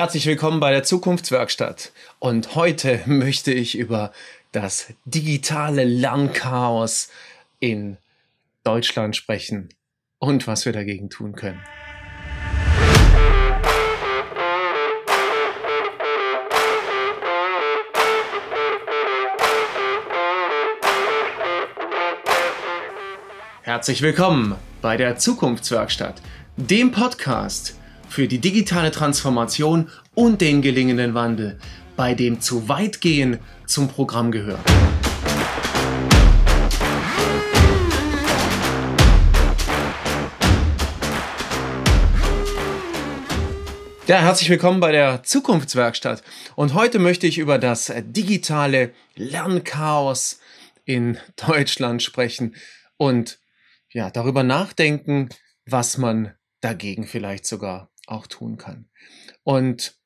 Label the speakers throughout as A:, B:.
A: Herzlich willkommen bei der Zukunftswerkstatt. Und heute möchte ich über das digitale Lernchaos in Deutschland sprechen und was wir dagegen tun können. Herzlich willkommen bei der Zukunftswerkstatt, dem Podcast für die digitale Transformation und den gelingenden Wandel, bei dem zu weit gehen zum Programm gehört. Ja, herzlich willkommen bei der Zukunftswerkstatt. Und heute möchte ich über das digitale Lernchaos in Deutschland sprechen und ja, darüber nachdenken, was man dagegen vielleicht sogar auch tun kann. Und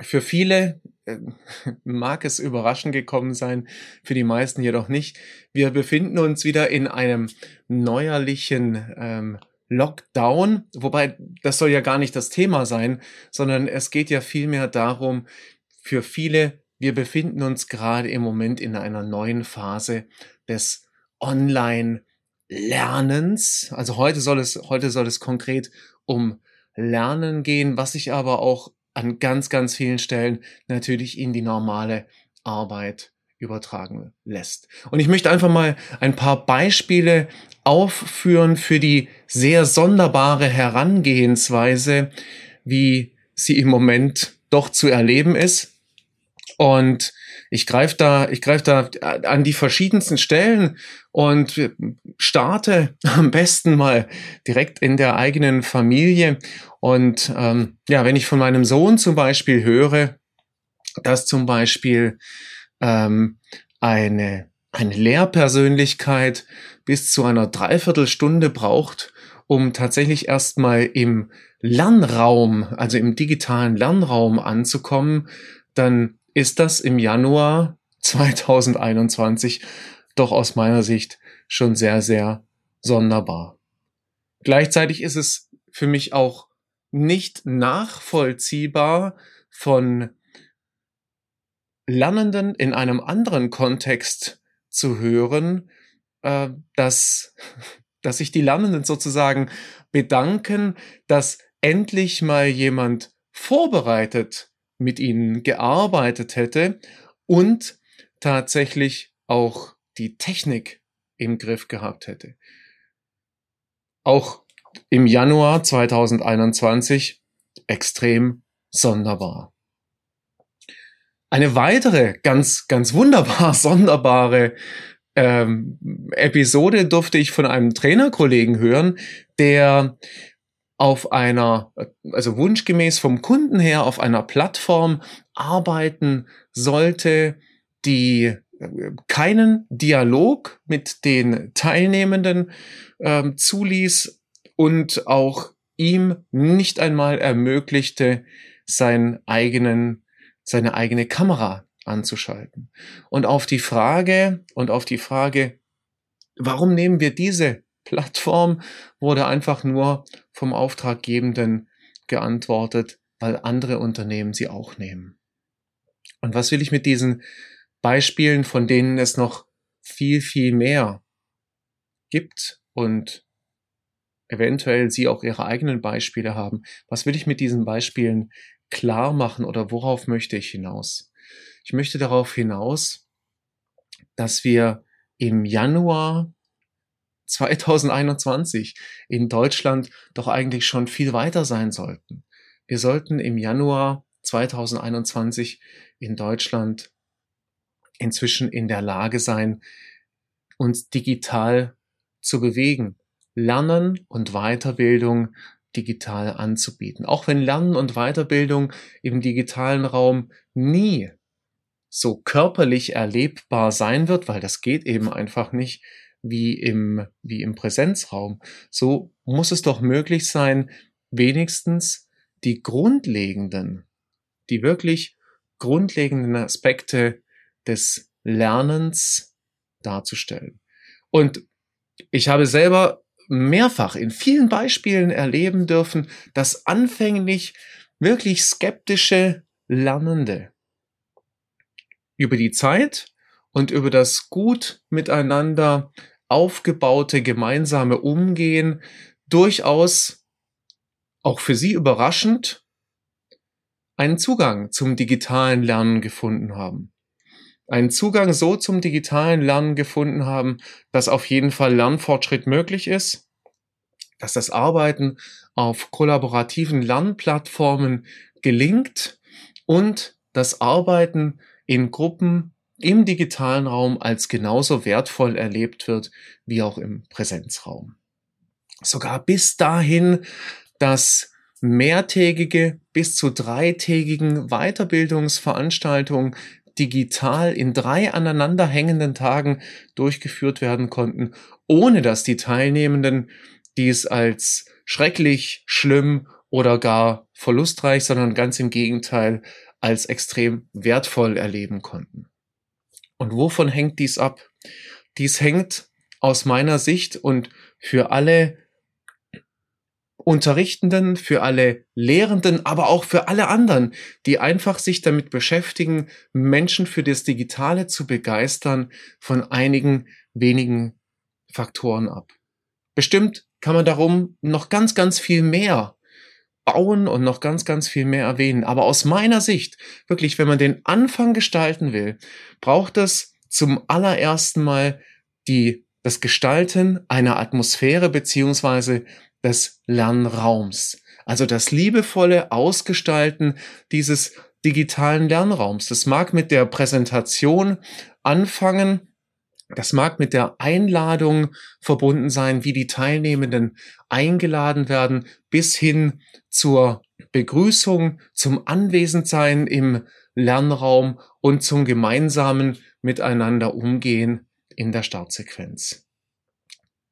A: für viele äh, mag es überraschend gekommen sein, für die meisten jedoch nicht. Wir befinden uns wieder in einem neuerlichen ähm, Lockdown, wobei das soll ja gar nicht das Thema sein, sondern es geht ja vielmehr darum, für viele, wir befinden uns gerade im Moment in einer neuen Phase des Online-Lernens. Also heute soll es, heute soll es konkret um Lernen gehen, was sich aber auch an ganz, ganz vielen Stellen natürlich in die normale Arbeit übertragen lässt. Und ich möchte einfach mal ein paar Beispiele aufführen für die sehr sonderbare Herangehensweise, wie sie im Moment doch zu erleben ist. Und ich greife da, ich greife da an die verschiedensten Stellen und starte am besten mal direkt in der eigenen Familie. Und ähm, ja, wenn ich von meinem Sohn zum Beispiel höre, dass zum Beispiel ähm, eine, eine Lehrpersönlichkeit bis zu einer Dreiviertelstunde braucht, um tatsächlich erstmal im Lernraum, also im digitalen Lernraum anzukommen, dann ist das im Januar 2021 doch aus meiner Sicht schon sehr, sehr sonderbar. Gleichzeitig ist es für mich auch nicht nachvollziehbar von Lernenden in einem anderen Kontext zu hören, äh, dass, dass sich die Lernenden sozusagen bedanken, dass endlich mal jemand vorbereitet mit ihnen gearbeitet hätte und tatsächlich auch die Technik im Griff gehabt hätte. Auch im Januar 2021 extrem sonderbar. Eine weitere ganz, ganz wunderbar sonderbare ähm, Episode durfte ich von einem Trainerkollegen hören, der auf einer, also wunschgemäß vom Kunden her, auf einer Plattform arbeiten sollte, die äh, keinen Dialog mit den Teilnehmenden ähm, zuließ und auch ihm nicht einmal ermöglichte, seinen eigenen, seine eigene Kamera anzuschalten. Und auf die Frage, und auf die Frage, warum nehmen wir diese Plattform wurde einfach nur vom Auftraggebenden geantwortet, weil andere Unternehmen sie auch nehmen. Und was will ich mit diesen Beispielen, von denen es noch viel, viel mehr gibt und eventuell Sie auch Ihre eigenen Beispiele haben, was will ich mit diesen Beispielen klar machen oder worauf möchte ich hinaus? Ich möchte darauf hinaus, dass wir im Januar 2021 in Deutschland doch eigentlich schon viel weiter sein sollten. Wir sollten im Januar 2021 in Deutschland inzwischen in der Lage sein, uns digital zu bewegen, Lernen und Weiterbildung digital anzubieten. Auch wenn Lernen und Weiterbildung im digitalen Raum nie so körperlich erlebbar sein wird, weil das geht eben einfach nicht, wie im, wie im Präsenzraum. So muss es doch möglich sein, wenigstens die grundlegenden, die wirklich grundlegenden Aspekte des Lernens darzustellen. Und ich habe selber mehrfach in vielen Beispielen erleben dürfen, dass anfänglich wirklich skeptische Lernende über die Zeit und über das gut miteinander aufgebaute gemeinsame Umgehen durchaus auch für sie überraschend einen Zugang zum digitalen Lernen gefunden haben. Einen Zugang so zum digitalen Lernen gefunden haben, dass auf jeden Fall Lernfortschritt möglich ist, dass das Arbeiten auf kollaborativen Lernplattformen gelingt und das Arbeiten in Gruppen im digitalen Raum als genauso wertvoll erlebt wird wie auch im Präsenzraum. Sogar bis dahin, dass mehrtägige bis zu dreitägigen Weiterbildungsveranstaltungen digital in drei aneinanderhängenden Tagen durchgeführt werden konnten, ohne dass die Teilnehmenden dies als schrecklich, schlimm oder gar verlustreich, sondern ganz im Gegenteil als extrem wertvoll erleben konnten. Und wovon hängt dies ab? Dies hängt aus meiner Sicht und für alle Unterrichtenden, für alle Lehrenden, aber auch für alle anderen, die einfach sich damit beschäftigen, Menschen für das Digitale zu begeistern, von einigen wenigen Faktoren ab. Bestimmt kann man darum noch ganz, ganz viel mehr bauen und noch ganz, ganz viel mehr erwähnen. Aber aus meiner Sicht, wirklich, wenn man den Anfang gestalten will, braucht es zum allerersten Mal die, das Gestalten einer Atmosphäre beziehungsweise des Lernraums. Also das liebevolle Ausgestalten dieses digitalen Lernraums. Das mag mit der Präsentation anfangen, das mag mit der Einladung verbunden sein, wie die Teilnehmenden eingeladen werden, bis hin zur Begrüßung, zum Anwesendsein im Lernraum und zum gemeinsamen Miteinander umgehen in der Startsequenz.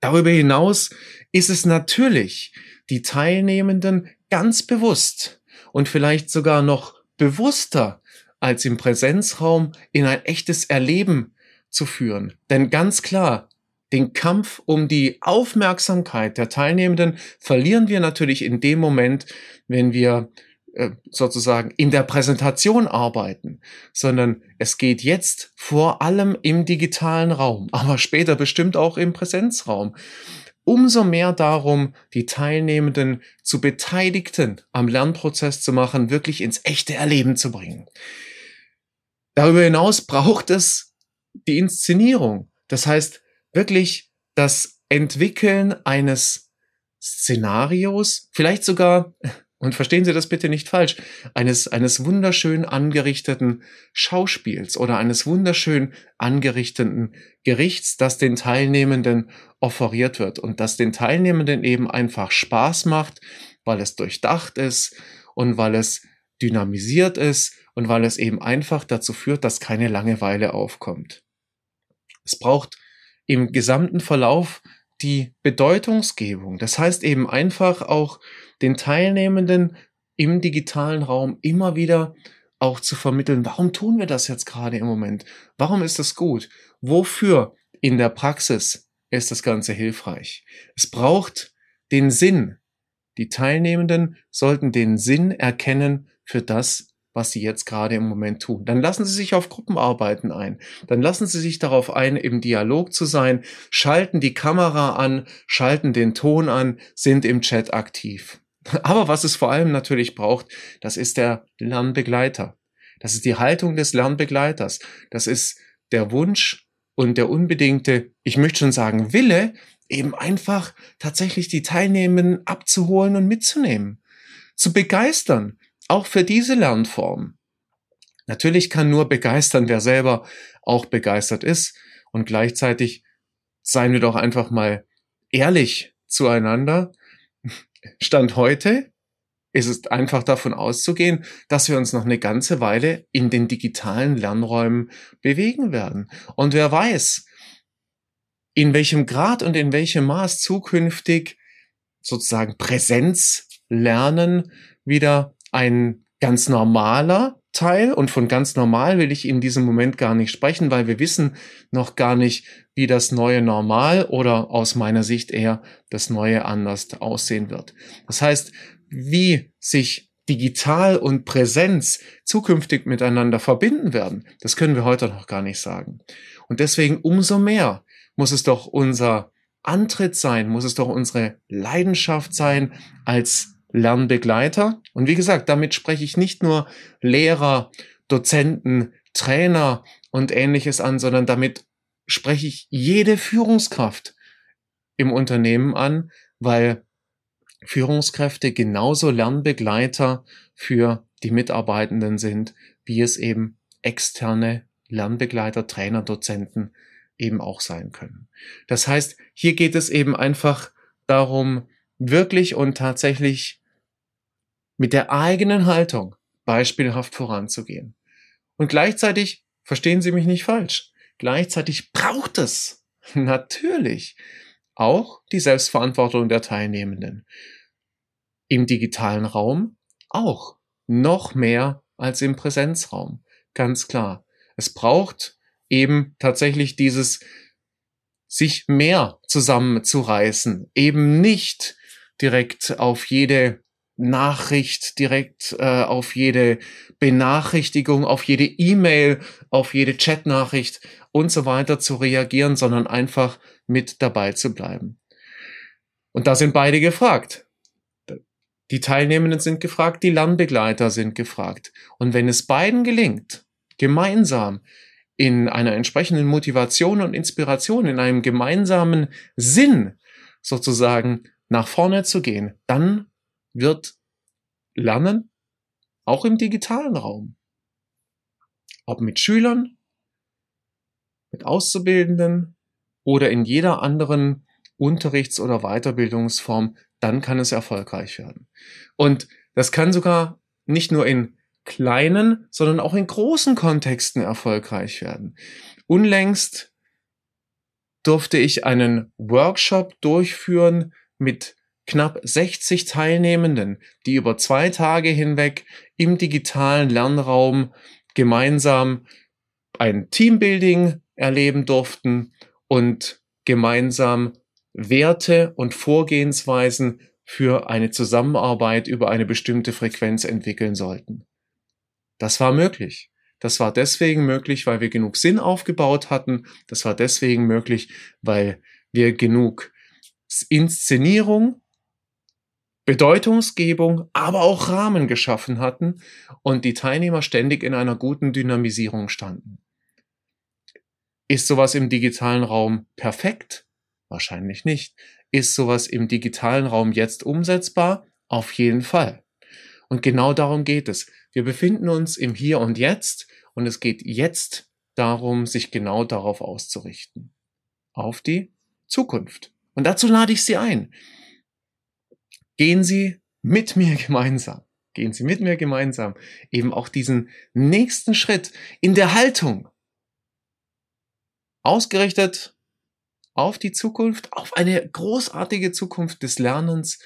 A: Darüber hinaus ist es natürlich die Teilnehmenden ganz bewusst und vielleicht sogar noch bewusster als im Präsenzraum in ein echtes Erleben zu führen. Denn ganz klar, den Kampf um die Aufmerksamkeit der Teilnehmenden verlieren wir natürlich in dem Moment, wenn wir äh, sozusagen in der Präsentation arbeiten, sondern es geht jetzt vor allem im digitalen Raum, aber später bestimmt auch im Präsenzraum. Umso mehr darum, die Teilnehmenden zu Beteiligten am Lernprozess zu machen, wirklich ins echte Erleben zu bringen. Darüber hinaus braucht es die Inszenierung. Das heißt, wirklich das Entwickeln eines Szenarios, vielleicht sogar, und verstehen Sie das bitte nicht falsch, eines, eines wunderschön angerichteten Schauspiels oder eines wunderschön angerichteten Gerichts, das den Teilnehmenden offeriert wird und das den Teilnehmenden eben einfach Spaß macht, weil es durchdacht ist und weil es dynamisiert ist und weil es eben einfach dazu führt, dass keine Langeweile aufkommt. Es braucht im gesamten Verlauf die Bedeutungsgebung. Das heißt eben einfach auch den Teilnehmenden im digitalen Raum immer wieder auch zu vermitteln, warum tun wir das jetzt gerade im Moment? Warum ist das gut? Wofür in der Praxis ist das Ganze hilfreich? Es braucht den Sinn. Die Teilnehmenden sollten den Sinn erkennen für das, was sie jetzt gerade im Moment tun. Dann lassen Sie sich auf Gruppenarbeiten ein. Dann lassen Sie sich darauf ein, im Dialog zu sein, schalten die Kamera an, schalten den Ton an, sind im Chat aktiv. Aber was es vor allem natürlich braucht, das ist der Lernbegleiter. Das ist die Haltung des Lernbegleiters. Das ist der Wunsch und der unbedingte, ich möchte schon sagen, Wille, eben einfach tatsächlich die Teilnehmenden abzuholen und mitzunehmen, zu begeistern, auch für diese Lernform. Natürlich kann nur begeistern, wer selber auch begeistert ist. Und gleichzeitig seien wir doch einfach mal ehrlich zueinander. Stand heute ist es einfach davon auszugehen, dass wir uns noch eine ganze Weile in den digitalen Lernräumen bewegen werden. Und wer weiß, in welchem Grad und in welchem Maß zukünftig sozusagen Präsenzlernen wieder ein ganz normaler Teil und von ganz normal will ich in diesem Moment gar nicht sprechen, weil wir wissen noch gar nicht, wie das neue Normal oder aus meiner Sicht eher das neue anders aussehen wird. Das heißt, wie sich digital und Präsenz zukünftig miteinander verbinden werden, das können wir heute noch gar nicht sagen. Und deswegen umso mehr muss es doch unser Antritt sein, muss es doch unsere Leidenschaft sein als Lernbegleiter. Und wie gesagt, damit spreche ich nicht nur Lehrer, Dozenten, Trainer und ähnliches an, sondern damit spreche ich jede Führungskraft im Unternehmen an, weil Führungskräfte genauso Lernbegleiter für die Mitarbeitenden sind, wie es eben externe Lernbegleiter, Trainer, Dozenten eben auch sein können. Das heißt, hier geht es eben einfach darum, wirklich und tatsächlich mit der eigenen Haltung beispielhaft voranzugehen. Und gleichzeitig, verstehen Sie mich nicht falsch, gleichzeitig braucht es natürlich auch die Selbstverantwortung der Teilnehmenden. Im digitalen Raum auch noch mehr als im Präsenzraum. Ganz klar. Es braucht eben tatsächlich dieses sich mehr zusammenzureißen, eben nicht direkt auf jede Nachricht, direkt äh, auf jede Benachrichtigung, auf jede E-Mail, auf jede Chatnachricht und so weiter zu reagieren, sondern einfach mit dabei zu bleiben. Und da sind beide gefragt. Die Teilnehmenden sind gefragt, die Lernbegleiter sind gefragt. Und wenn es beiden gelingt, gemeinsam in einer entsprechenden Motivation und Inspiration, in einem gemeinsamen Sinn sozusagen nach vorne zu gehen, dann wird Lernen auch im digitalen Raum, ob mit Schülern, mit Auszubildenden oder in jeder anderen Unterrichts- oder Weiterbildungsform, dann kann es erfolgreich werden. Und das kann sogar nicht nur in kleinen, sondern auch in großen Kontexten erfolgreich werden. Unlängst durfte ich einen Workshop durchführen mit knapp 60 Teilnehmenden, die über zwei Tage hinweg im digitalen Lernraum gemeinsam ein Teambuilding erleben durften und gemeinsam Werte und Vorgehensweisen für eine Zusammenarbeit über eine bestimmte Frequenz entwickeln sollten. Das war möglich. Das war deswegen möglich, weil wir genug Sinn aufgebaut hatten. Das war deswegen möglich, weil wir genug Inszenierung, Bedeutungsgebung, aber auch Rahmen geschaffen hatten und die Teilnehmer ständig in einer guten Dynamisierung standen. Ist sowas im digitalen Raum perfekt? Wahrscheinlich nicht. Ist sowas im digitalen Raum jetzt umsetzbar? Auf jeden Fall. Und genau darum geht es. Wir befinden uns im Hier und Jetzt und es geht jetzt darum, sich genau darauf auszurichten. Auf die Zukunft. Und dazu lade ich Sie ein. Gehen Sie mit mir gemeinsam. Gehen Sie mit mir gemeinsam eben auch diesen nächsten Schritt in der Haltung. Ausgerichtet auf die Zukunft, auf eine großartige Zukunft des Lernens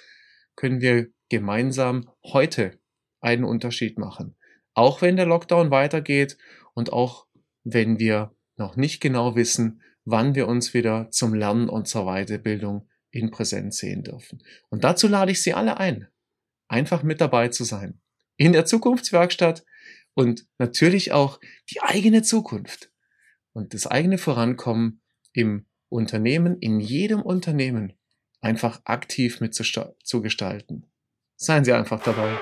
A: können wir gemeinsam heute einen Unterschied machen. Auch wenn der Lockdown weitergeht und auch wenn wir noch nicht genau wissen, wann wir uns wieder zum Lernen und zur Weiterbildung in Präsenz sehen dürfen. Und dazu lade ich Sie alle ein, einfach mit dabei zu sein. In der Zukunftswerkstatt und natürlich auch die eigene Zukunft und das eigene Vorankommen im Unternehmen, in jedem Unternehmen einfach aktiv mit zu, zu gestalten. Seien Sie einfach dabei.